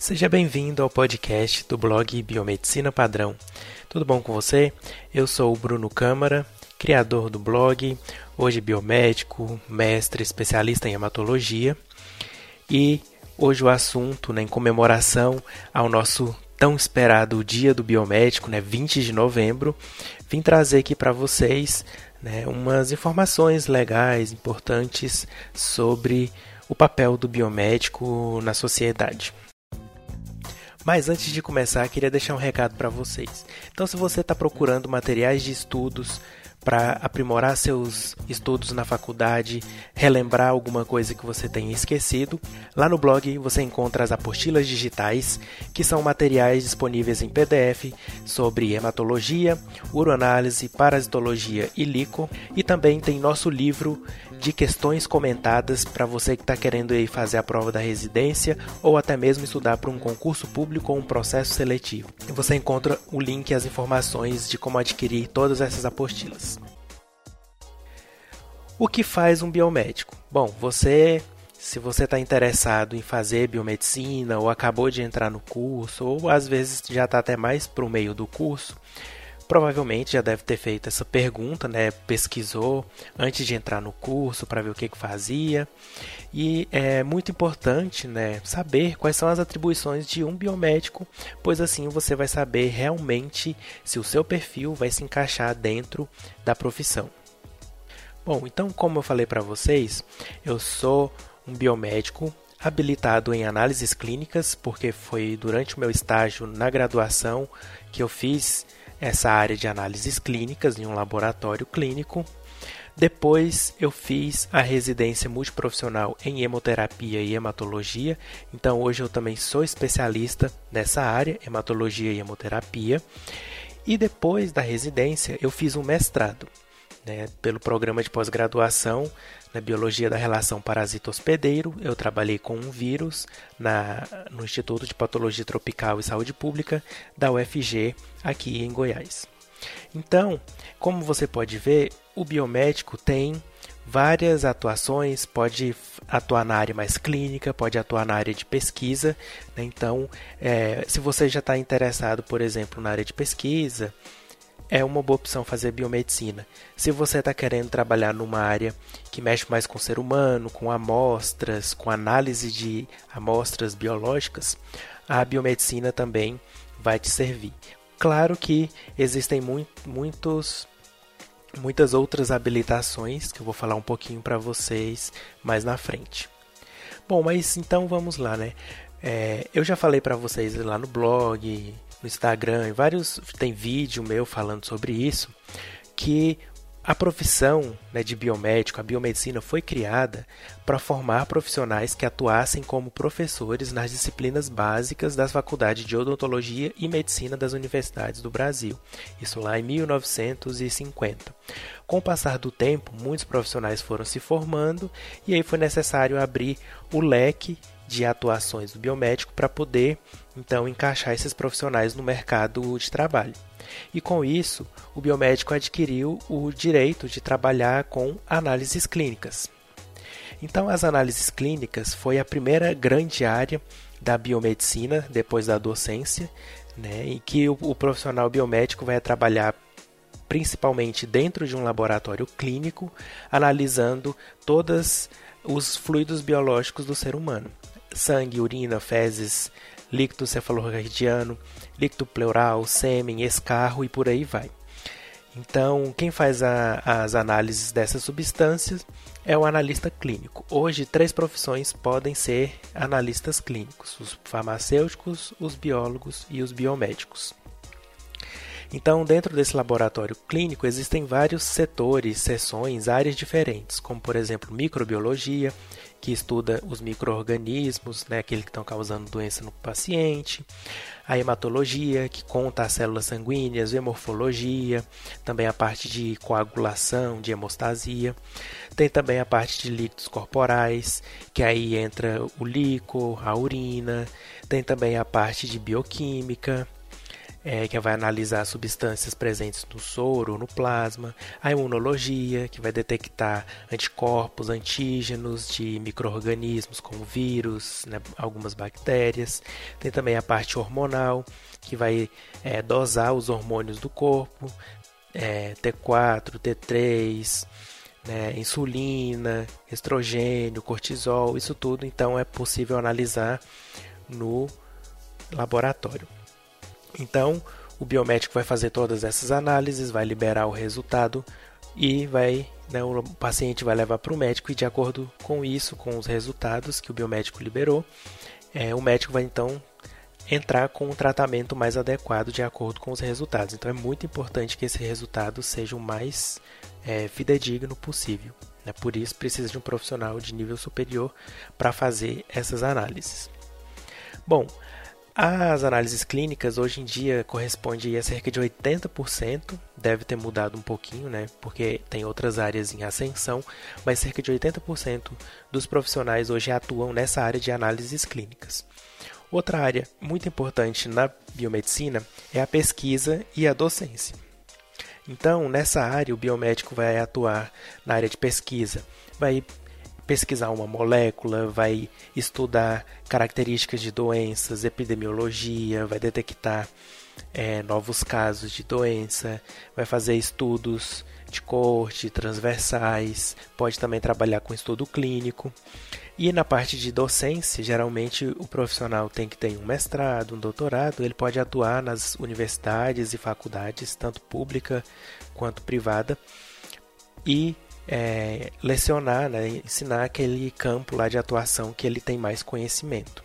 Seja bem-vindo ao podcast do blog Biomedicina Padrão. Tudo bom com você? Eu sou o Bruno Câmara, criador do blog, hoje biomédico, mestre especialista em hematologia. E hoje o assunto, né, em comemoração ao nosso tão esperado Dia do Biomédico, né, 20 de novembro, vim trazer aqui para vocês né, umas informações legais, importantes sobre o papel do biomédico na sociedade. Mas antes de começar, queria deixar um recado para vocês. Então, se você está procurando materiais de estudos para aprimorar seus estudos na faculdade, relembrar alguma coisa que você tenha esquecido. Lá no blog você encontra as apostilas digitais, que são materiais disponíveis em PDF sobre hematologia, uroanálise, parasitologia e lico, e também tem nosso livro de questões comentadas para você que está querendo ir fazer a prova da residência ou até mesmo estudar para um concurso público ou um processo seletivo. Você encontra o link e as informações de como adquirir todas essas apostilas. O que faz um biomédico? Bom, você, se você está interessado em fazer biomedicina ou acabou de entrar no curso ou às vezes já está até mais para o meio do curso, provavelmente já deve ter feito essa pergunta, né? Pesquisou antes de entrar no curso para ver o que, que fazia. E é muito importante, né, saber quais são as atribuições de um biomédico, pois assim você vai saber realmente se o seu perfil vai se encaixar dentro da profissão. Bom, então como eu falei para vocês, eu sou um biomédico habilitado em análises clínicas, porque foi durante o meu estágio na graduação que eu fiz essa área de análises clínicas em um laboratório clínico. Depois eu fiz a residência multiprofissional em hemoterapia e hematologia. Então hoje eu também sou especialista nessa área, hematologia e hemoterapia. E depois da residência eu fiz um mestrado né, pelo programa de pós-graduação na biologia da relação parasito-hospedeiro. Eu trabalhei com um vírus na, no Instituto de Patologia Tropical e Saúde Pública da UFG, aqui em Goiás. Então, como você pode ver, o biomédico tem várias atuações, pode atuar na área mais clínica, pode atuar na área de pesquisa. Né? Então, é, se você já está interessado, por exemplo, na área de pesquisa, é uma boa opção fazer biomedicina. Se você está querendo trabalhar numa área que mexe mais com o ser humano, com amostras, com análise de amostras biológicas, a biomedicina também vai te servir. Claro que existem muito, muitos, muitas outras habilitações que eu vou falar um pouquinho para vocês mais na frente. Bom, mas então vamos lá, né? É, eu já falei para vocês lá no blog, no Instagram, em vários tem vídeo meu falando sobre isso, que a profissão né, de biomédico, a biomedicina, foi criada para formar profissionais que atuassem como professores nas disciplinas básicas das faculdades de odontologia e medicina das universidades do Brasil. Isso lá em 1950. Com o passar do tempo, muitos profissionais foram se formando e aí foi necessário abrir o leque de atuações do biomédico para poder então encaixar esses profissionais no mercado de trabalho. E com isso, o biomédico adquiriu o direito de trabalhar com análises clínicas. Então, as análises clínicas foi a primeira grande área da biomedicina depois da docência, né, em que o, o profissional biomédico vai trabalhar principalmente dentro de um laboratório clínico, analisando todos os fluidos biológicos do ser humano sangue, urina, fezes, líquido cefalorraquidiano, líquido pleural, sêmen, escarro e por aí vai. Então, quem faz a, as análises dessas substâncias é o analista clínico. Hoje, três profissões podem ser analistas clínicos: os farmacêuticos, os biólogos e os biomédicos. Então, dentro desse laboratório clínico existem vários setores, seções, áreas diferentes, como por exemplo microbiologia, que estuda os microorganismos, né, aqueles que estão causando doença no paciente, a hematologia, que conta as células sanguíneas, a morfologia, também a parte de coagulação, de hemostasia. Tem também a parte de líquidos corporais, que aí entra o líquido, a urina. Tem também a parte de bioquímica, é, que vai analisar substâncias presentes no soro ou no plasma, a imunologia, que vai detectar anticorpos, antígenos de micro-organismos como vírus, né, algumas bactérias, tem também a parte hormonal, que vai é, dosar os hormônios do corpo, é, T4, T3, né, insulina, estrogênio, cortisol, isso tudo então é possível analisar no laboratório. Então, o biomédico vai fazer todas essas análises, vai liberar o resultado e vai, né, o paciente vai levar para o médico e de acordo com isso, com os resultados que o biomédico liberou, é, o médico vai então entrar com um tratamento mais adequado de acordo com os resultados. Então é muito importante que esse resultado seja o mais é, fidedigno possível. Né? Por isso precisa de um profissional de nível superior para fazer essas análises. Bom, as análises clínicas hoje em dia correspondem a cerca de 80%, deve ter mudado um pouquinho, né? Porque tem outras áreas em ascensão, mas cerca de 80% dos profissionais hoje atuam nessa área de análises clínicas. Outra área muito importante na biomedicina é a pesquisa e a docência. Então, nessa área, o biomédico vai atuar na área de pesquisa, vai pesquisar uma molécula, vai estudar características de doenças, epidemiologia, vai detectar é, novos casos de doença, vai fazer estudos de corte, transversais, pode também trabalhar com estudo clínico. E na parte de docência, geralmente o profissional tem que ter um mestrado, um doutorado, ele pode atuar nas universidades e faculdades, tanto pública quanto privada, e é, lecionar, né, ensinar aquele campo lá de atuação que ele tem mais conhecimento.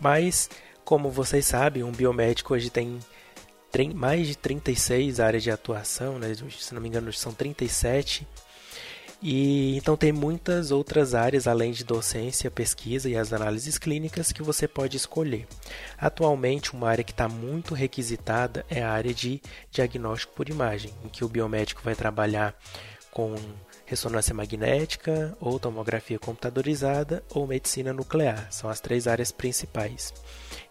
Mas, como vocês sabem, um biomédico hoje tem mais de 36 áreas de atuação, né, se não me engano são 37 e então tem muitas outras áreas além de docência, pesquisa e as análises clínicas que você pode escolher. Atualmente, uma área que está muito requisitada é a área de diagnóstico por imagem, em que o biomédico vai trabalhar com ressonância magnética, ou tomografia computadorizada, ou medicina nuclear. São as três áreas principais.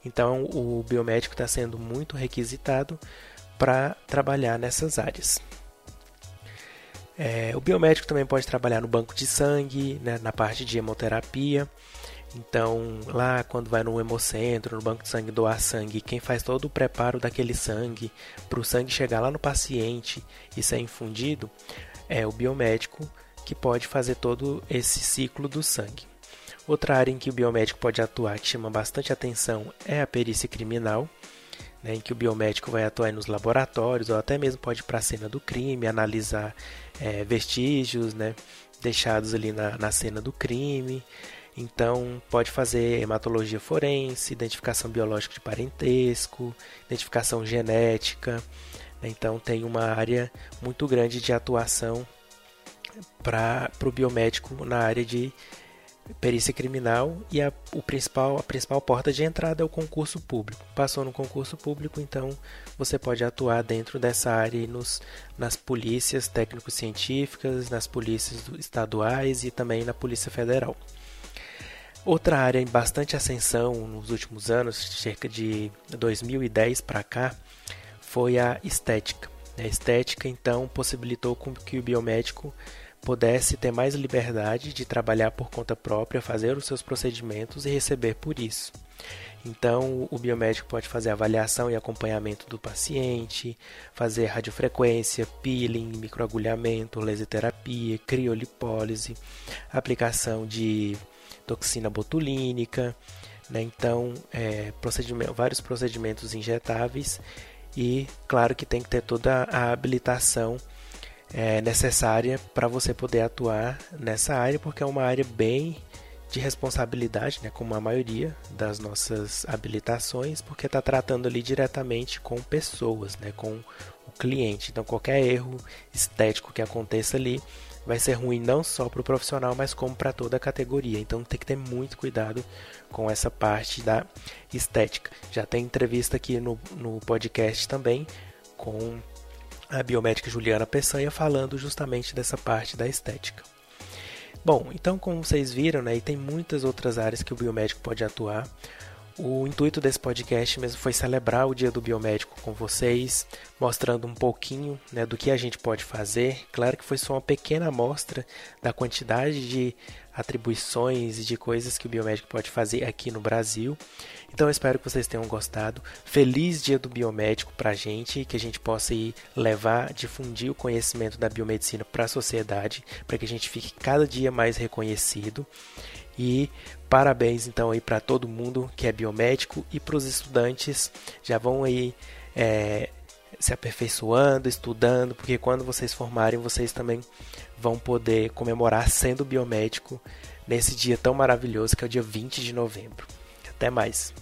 Então, o biomédico está sendo muito requisitado para trabalhar nessas áreas. É, o biomédico também pode trabalhar no banco de sangue, né, na parte de hemoterapia. Então, lá quando vai no hemocentro, no banco de sangue doar sangue, quem faz todo o preparo daquele sangue para o sangue chegar lá no paciente e ser infundido é o biomédico que pode fazer todo esse ciclo do sangue. Outra área em que o biomédico pode atuar que chama bastante atenção é a perícia criminal né, em que o biomédico vai atuar nos laboratórios ou até mesmo pode ir para a cena do crime, analisar é, vestígios né, deixados ali na, na cena do crime. Então, pode fazer hematologia forense, identificação biológica de parentesco, identificação genética. Então, tem uma área muito grande de atuação para o biomédico na área de perícia criminal e a, o principal, a principal porta de entrada é o concurso público. Passou no concurso público, então você pode atuar dentro dessa área nos, nas polícias técnico-científicas, nas polícias estaduais e também na Polícia Federal. Outra área em bastante ascensão nos últimos anos, cerca de 2010 para cá, foi a estética. A estética, então, possibilitou que o biomédico pudesse ter mais liberdade de trabalhar por conta própria, fazer os seus procedimentos e receber por isso. Então, o biomédico pode fazer avaliação e acompanhamento do paciente, fazer radiofrequência, peeling, microagulhamento, laser terapia, criolipólise, aplicação de toxina botulínica, né? então, é, procedimento, vários procedimentos injetáveis e, claro, que tem que ter toda a habilitação é, necessária para você poder atuar nessa área, porque é uma área bem de responsabilidade, né, como a maioria das nossas habilitações, porque está tratando ali diretamente com pessoas, né, com o cliente. Então, qualquer erro estético que aconteça ali vai ser ruim não só para o profissional, mas como para toda a categoria. Então, tem que ter muito cuidado com essa parte da estética. Já tem entrevista aqui no, no podcast também com a biomédica Juliana Peçanha falando justamente dessa parte da estética. Bom, então como vocês viram, né, tem muitas outras áreas que o biomédico pode atuar. O intuito desse podcast mesmo foi celebrar o Dia do Biomédico com vocês, mostrando um pouquinho né, do que a gente pode fazer. Claro que foi só uma pequena amostra da quantidade de atribuições e de coisas que o biomédico pode fazer aqui no Brasil. Então eu espero que vocês tenham gostado. Feliz Dia do Biomédico para a gente, que a gente possa ir levar, difundir o conhecimento da biomedicina para a sociedade, para que a gente fique cada dia mais reconhecido. E parabéns então aí para todo mundo que é biomédico e para os estudantes já vão aí é, se aperfeiçoando, estudando, porque quando vocês formarem vocês também vão poder comemorar sendo biomédico nesse dia tão maravilhoso que é o dia 20 de novembro. Até mais.